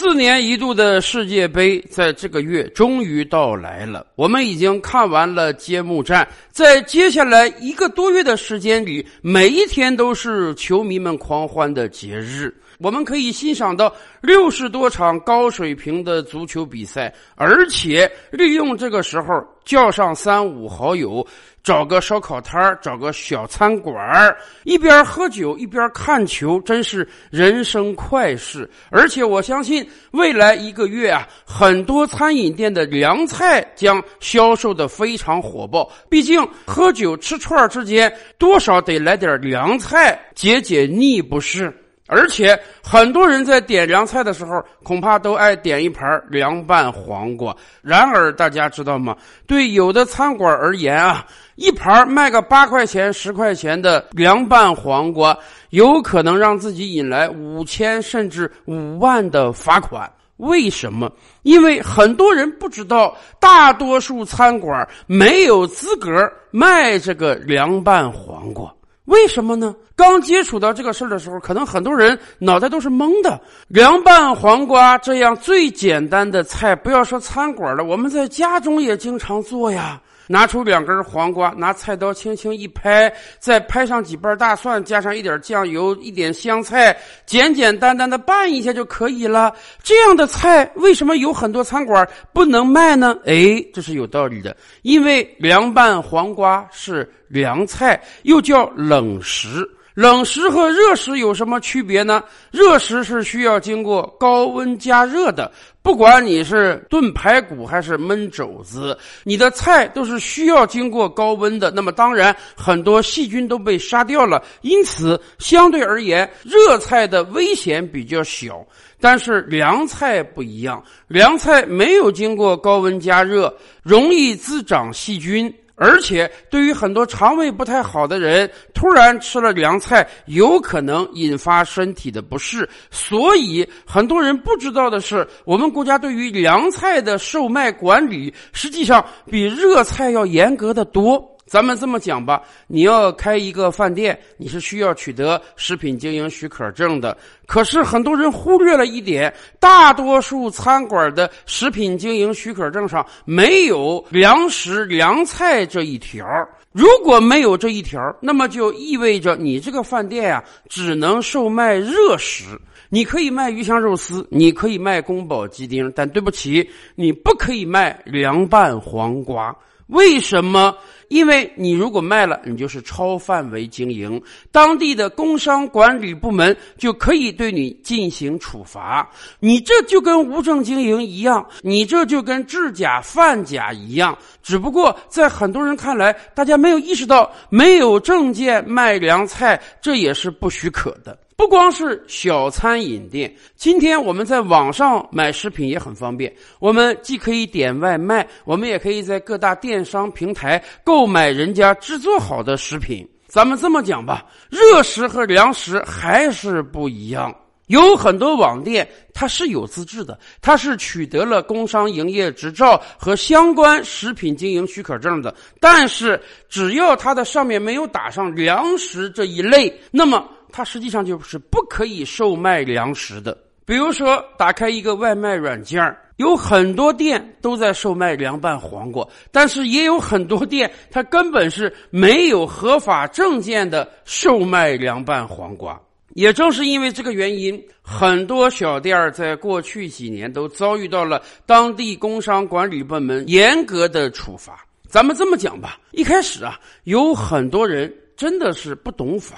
四年一度的世界杯在这个月终于到来了。我们已经看完了揭幕战，在接下来一个多月的时间里，每一天都是球迷们狂欢的节日。我们可以欣赏到六十多场高水平的足球比赛，而且利用这个时候叫上三五好友，找个烧烤摊儿，找个小餐馆儿，一边喝酒一边看球，真是人生快事。而且我相信，未来一个月啊，很多餐饮店的凉菜将销售的非常火爆。毕竟喝酒吃串之间，多少得来点凉菜解解腻，不是？而且很多人在点凉菜的时候，恐怕都爱点一盘凉拌黄瓜。然而，大家知道吗？对有的餐馆而言啊，一盘卖个八块钱、十块钱的凉拌黄瓜，有可能让自己引来五千甚至五万的罚款。为什么？因为很多人不知道，大多数餐馆没有资格卖这个凉拌黄瓜。为什么呢？刚接触到这个事儿的时候，可能很多人脑袋都是懵的。凉拌黄瓜这样最简单的菜，不要说餐馆了，我们在家中也经常做呀。拿出两根黄瓜，拿菜刀轻轻一拍，再拍上几瓣大蒜，加上一点酱油、一点香菜，简简单单的拌一下就可以了。这样的菜为什么有很多餐馆不能卖呢？哎，这是有道理的，因为凉拌黄瓜是凉菜，又叫冷食。冷食和热食有什么区别呢？热食是需要经过高温加热的，不管你是炖排骨还是焖肘子，你的菜都是需要经过高温的。那么当然，很多细菌都被杀掉了，因此相对而言，热菜的危险比较小。但是凉菜不一样，凉菜没有经过高温加热，容易滋长细菌。而且，对于很多肠胃不太好的人，突然吃了凉菜，有可能引发身体的不适。所以，很多人不知道的是，我们国家对于凉菜的售卖管理，实际上比热菜要严格的多。咱们这么讲吧，你要开一个饭店，你是需要取得食品经营许可证的。可是很多人忽略了一点，大多数餐馆的食品经营许可证上没有粮食凉菜这一条。如果没有这一条，那么就意味着你这个饭店呀，只能售卖热食。你可以卖鱼香肉丝，你可以卖宫保鸡丁，但对不起，你不可以卖凉拌黄瓜。为什么？因为你如果卖了，你就是超范围经营，当地的工商管理部门就可以对你进行处罚。你这就跟无证经营一样，你这就跟制假贩假一样。只不过在很多人看来，大家没有意识到，没有证件卖凉菜，这也是不许可的。不光是小餐饮店，今天我们在网上买食品也很方便。我们既可以点外卖，我们也可以在各大电商平台购买人家制作好的食品。咱们这么讲吧，热食和凉食还是不一样。有很多网店它是有资质的，它是取得了工商营业执照和相关食品经营许可证的。但是只要它的上面没有打上粮食这一类，那么。它实际上就是不可以售卖粮食的。比如说，打开一个外卖软件有很多店都在售卖凉拌黄瓜，但是也有很多店它根本是没有合法证件的售卖凉拌黄瓜。也正是因为这个原因，很多小店在过去几年都遭遇到了当地工商管理部门严格的处罚。咱们这么讲吧，一开始啊，有很多人真的是不懂法。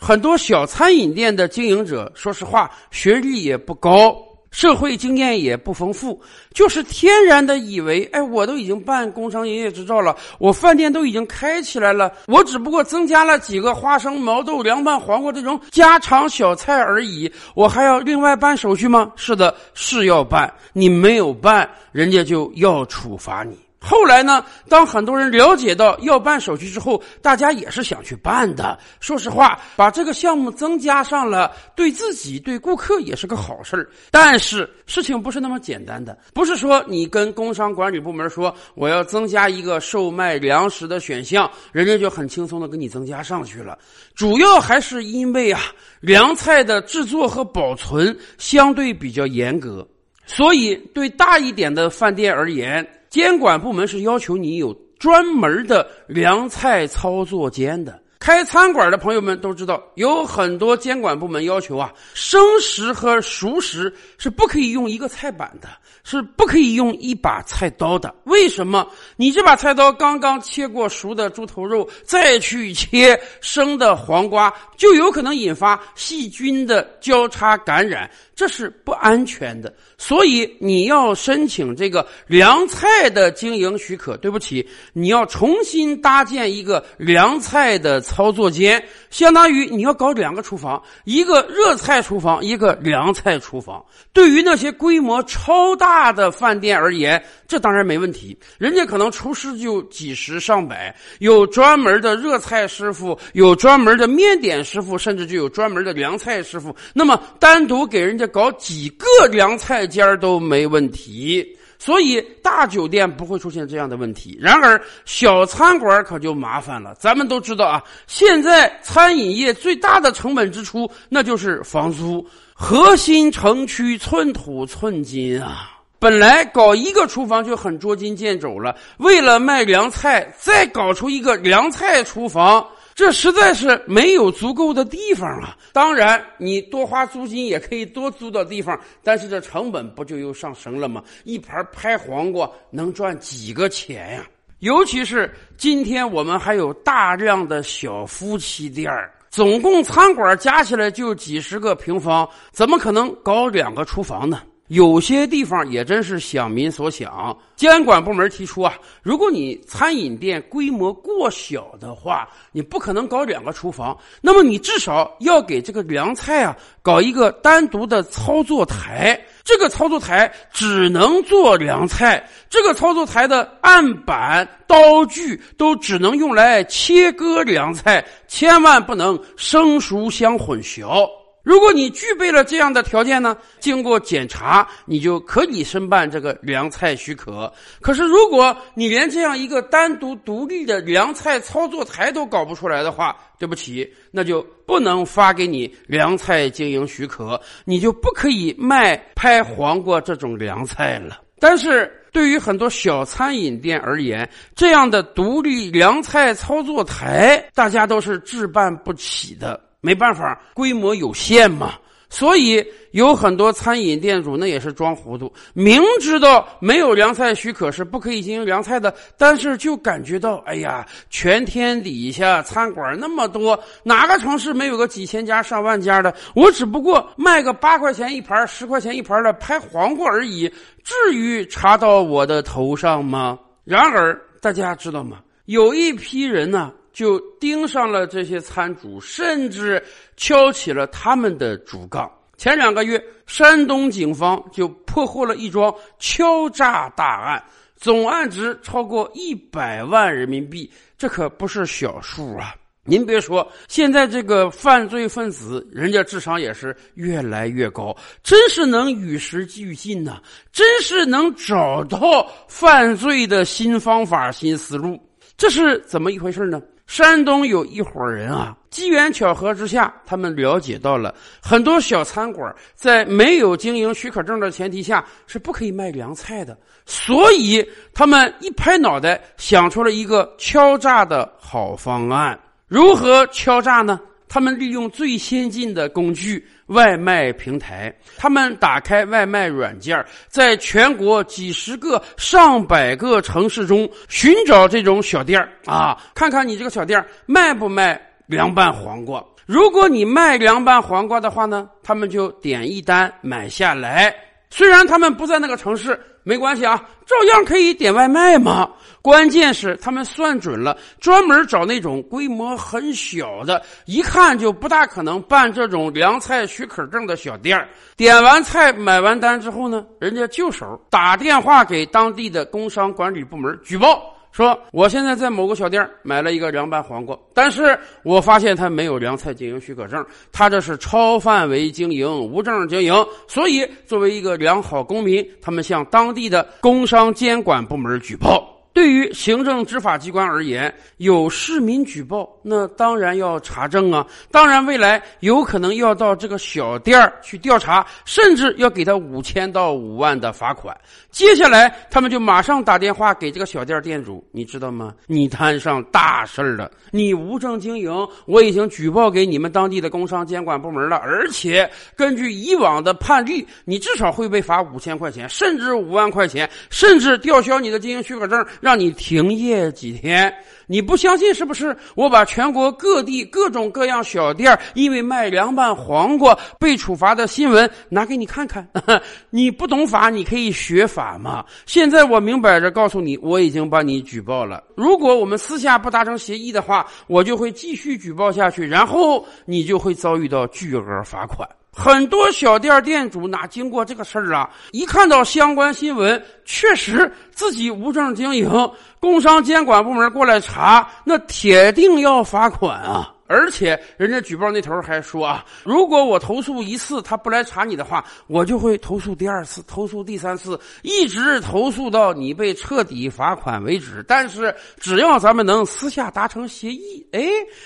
很多小餐饮店的经营者，说实话，学历也不高，社会经验也不丰富，就是天然的以为，哎，我都已经办工商营业执照了，我饭店都已经开起来了，我只不过增加了几个花生、毛豆、凉拌黄瓜这种家常小菜而已，我还要另外办手续吗？是的，是要办，你没有办，人家就要处罚你。后来呢？当很多人了解到要办手续之后，大家也是想去办的。说实话，把这个项目增加上了，对自己、对顾客也是个好事儿。但是事情不是那么简单的，不是说你跟工商管理部门说我要增加一个售卖粮食的选项，人家就很轻松的给你增加上去了。主要还是因为啊，凉菜的制作和保存相对比较严格。所以对大一点的饭店而言，监管部门是要求你有专门的凉菜操作间的。开餐馆的朋友们都知道，有很多监管部门要求啊，生食和熟食是不可以用一个菜板的，是不可以用一把菜刀的。为什么？你这把菜刀刚刚切过熟的猪头肉，再去切生的黄瓜，就有可能引发细菌的交叉感染，这是不安全的。所以你要申请这个凉菜的经营许可，对不起，你要重新搭建一个凉菜的。操作间相当于你要搞两个厨房，一个热菜厨房，一个凉菜厨房。对于那些规模超大的饭店而言，这当然没问题。人家可能厨师就几十上百，有专门的热菜师傅，有专门的面点师傅，甚至就有专门的凉菜师傅。那么单独给人家搞几个凉菜间都没问题。所以大酒店不会出现这样的问题，然而小餐馆可就麻烦了。咱们都知道啊，现在餐饮业最大的成本支出那就是房租，核心城区寸土寸金啊。本来搞一个厨房就很捉襟见肘了，为了卖凉菜，再搞出一个凉菜厨房。这实在是没有足够的地方啊！当然，你多花租金也可以多租到地方，但是这成本不就又上升了吗？一盘拍黄瓜能赚几个钱呀？尤其是今天我们还有大量的小夫妻店，总共餐馆加起来就几十个平方，怎么可能搞两个厨房呢？有些地方也真是想民所想，监管部门提出啊，如果你餐饮店规模过小的话，你不可能搞两个厨房，那么你至少要给这个凉菜啊搞一个单独的操作台，这个操作台只能做凉菜，这个操作台的案板、刀具都只能用来切割凉菜，千万不能生熟相混淆。如果你具备了这样的条件呢，经过检查，你就可以申办这个凉菜许可。可是，如果你连这样一个单独独立的凉菜操作台都搞不出来的话，对不起，那就不能发给你凉菜经营许可，你就不可以卖拍黄瓜这种凉菜了。但是对于很多小餐饮店而言，这样的独立凉菜操作台，大家都是置办不起的。没办法，规模有限嘛，所以有很多餐饮店主那也是装糊涂，明知道没有凉菜许可是不可以经营凉菜的，但是就感觉到，哎呀，全天底下餐馆那么多，哪个城市没有个几千家、上万家的？我只不过卖个八块钱一盘、十块钱一盘的拍黄瓜而已，至于查到我的头上吗？然而，大家知道吗？有一批人呢。就盯上了这些餐主，甚至敲起了他们的竹杠。前两个月，山东警方就破获了一桩敲诈大案，总案值超过一百万人民币，这可不是小数啊！您别说，现在这个犯罪分子，人家智商也是越来越高，真是能与时俱进呐，真是能找到犯罪的新方法、新思路。这是怎么一回事呢？山东有一伙人啊，机缘巧合之下，他们了解到了很多小餐馆在没有经营许可证的前提下是不可以卖凉菜的，所以他们一拍脑袋想出了一个敲诈的好方案。如何敲诈呢？他们利用最先进的工具——外卖平台。他们打开外卖软件，在全国几十个、上百个城市中寻找这种小店啊，看看你这个小店卖不卖凉拌黄瓜。如果你卖凉拌黄瓜的话呢，他们就点一单买下来。虽然他们不在那个城市，没关系啊，照样可以点外卖嘛。关键是他们算准了，专门找那种规模很小的，一看就不大可能办这种凉菜许可证的小店点完菜买完单之后呢，人家就手打电话给当地的工商管理部门举报。说我现在在某个小店买了一个凉拌黄瓜，但是我发现他没有凉菜经营许可证，他这是超范围经营、无证经营。所以，作为一个良好公民，他们向当地的工商监管部门举报。对于行政执法机关而言，有市民举报那当然要查证啊！当然，未来有可能要到这个小店儿去调查，甚至要给他五千到五万的罚款。接下来，他们就马上打电话给这个小店店主，你知道吗？你摊上大事儿了！你无证经营，我已经举报给你们当地的工商监管部门了，而且根据以往的判例，你至少会被罚五千块钱，甚至五万块钱，甚至吊销你的经营许可证，让你停业几天。你不相信是不是？我把全国各地各种各样小店因为卖凉拌黄瓜被处罚的新闻拿给你看看。你不懂法，你可以学法嘛。现在我明摆着告诉你，我已经把你举报了。如果我们私下不达成协议的话，我就会继续举报下去，然后你就会遭遇到巨额罚款。很多小店店主哪经过这个事儿啊？一看到相关新闻，确实自己无证经营，工商监管部门过来查，那铁定要罚款啊！而且人家举报那头还说啊，如果我投诉一次他不来查你的话，我就会投诉第二次、投诉第三次，一直投诉到你被彻底罚款为止。但是只要咱们能私下达成协议，哎，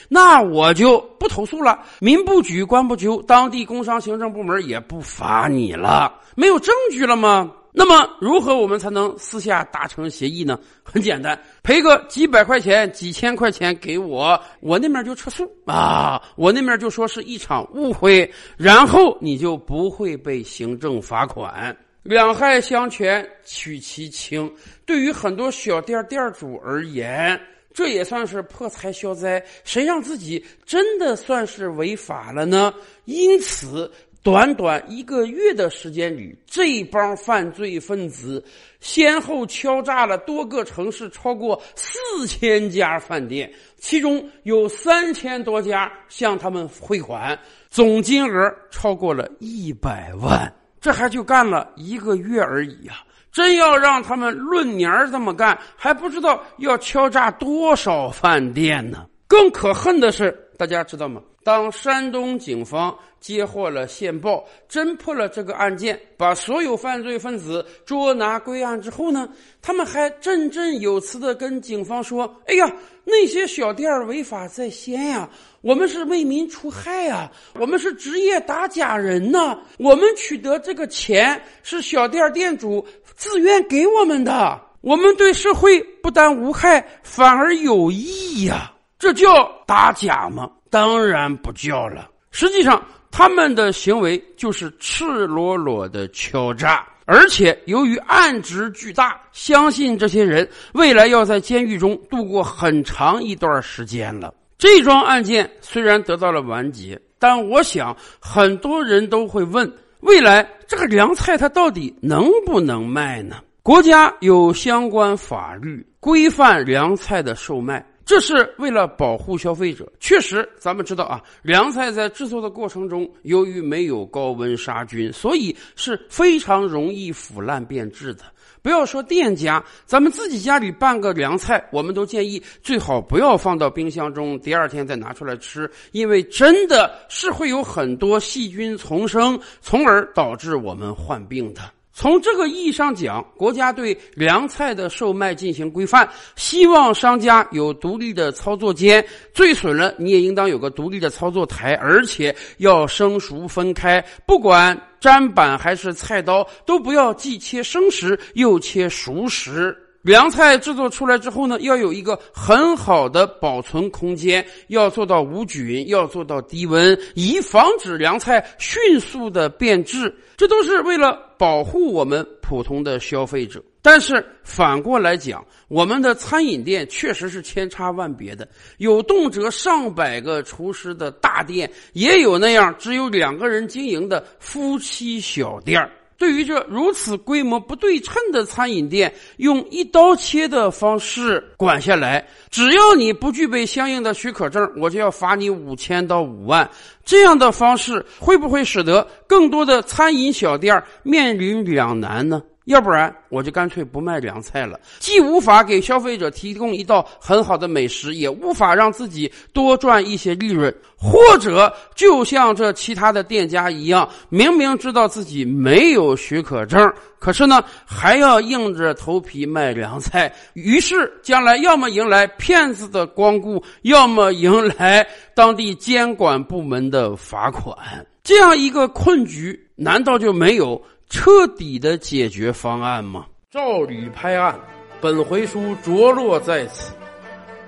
那我就不投诉了。民不举，官不究，当地工商行政部门也不罚你了。没有证据了吗？那么，如何我们才能私下达成协议呢？很简单，赔个几百块钱、几千块钱给我，我那边就撤诉啊，我那边就说是一场误会，然后你就不会被行政罚款。两害相权取其轻，对于很多小店店主而言，这也算是破财消灾。谁让自己真的算是违法了呢？因此。短短一个月的时间里，这帮犯罪分子先后敲诈了多个城市超过四千家饭店，其中有三千多家向他们汇款，总金额超过了一百万。这还就干了一个月而已啊！真要让他们论年这么干，还不知道要敲诈多少饭店呢。更可恨的是，大家知道吗？当山东警方接获了线报，侦破了这个案件，把所有犯罪分子捉拿归案之后呢，他们还振振有词的跟警方说：“哎呀，那些小店违法在先呀，我们是为民除害呀，我们是职业打假人呐，我们取得这个钱是小店店主自愿给我们的，我们对社会不但无害，反而有益呀，这叫打假吗？”当然不叫了。实际上，他们的行为就是赤裸裸的敲诈，而且由于案值巨大，相信这些人未来要在监狱中度过很长一段时间了。这桩案件虽然得到了完结，但我想很多人都会问：未来这个凉菜它到底能不能卖呢？国家有相关法律规范凉菜的售卖。这是为了保护消费者。确实，咱们知道啊，凉菜在制作的过程中，由于没有高温杀菌，所以是非常容易腐烂变质的。不要说店家，咱们自己家里拌个凉菜，我们都建议最好不要放到冰箱中，第二天再拿出来吃，因为真的是会有很多细菌丛生，从而导致我们患病的。从这个意义上讲，国家对凉菜的售卖进行规范，希望商家有独立的操作间，最损了你也应当有个独立的操作台，而且要生熟分开，不管砧板还是菜刀，都不要既切生食又切熟食。凉菜制作出来之后呢，要有一个很好的保存空间，要做到无菌，要做到低温，以防止凉菜迅速的变质。这都是为了保护我们普通的消费者。但是反过来讲，我们的餐饮店确实是千差万别的，有动辄上百个厨师的大店，也有那样只有两个人经营的夫妻小店儿。对于这如此规模不对称的餐饮店，用一刀切的方式管下来，只要你不具备相应的许可证，我就要罚你五千到五万。这样的方式会不会使得更多的餐饮小店面临两难呢？要不然我就干脆不卖凉菜了，既无法给消费者提供一道很好的美食，也无法让自己多赚一些利润。或者就像这其他的店家一样，明明知道自己没有许可证，可是呢还要硬着头皮卖凉菜，于是将来要么迎来骗子的光顾，要么迎来当地监管部门的罚款。这样一个困局，难道就没有？彻底的解决方案吗？赵吕拍案，本回书着落在此。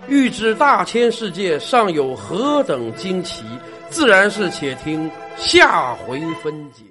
欲知大千世界尚有何等惊奇，自然是且听下回分解。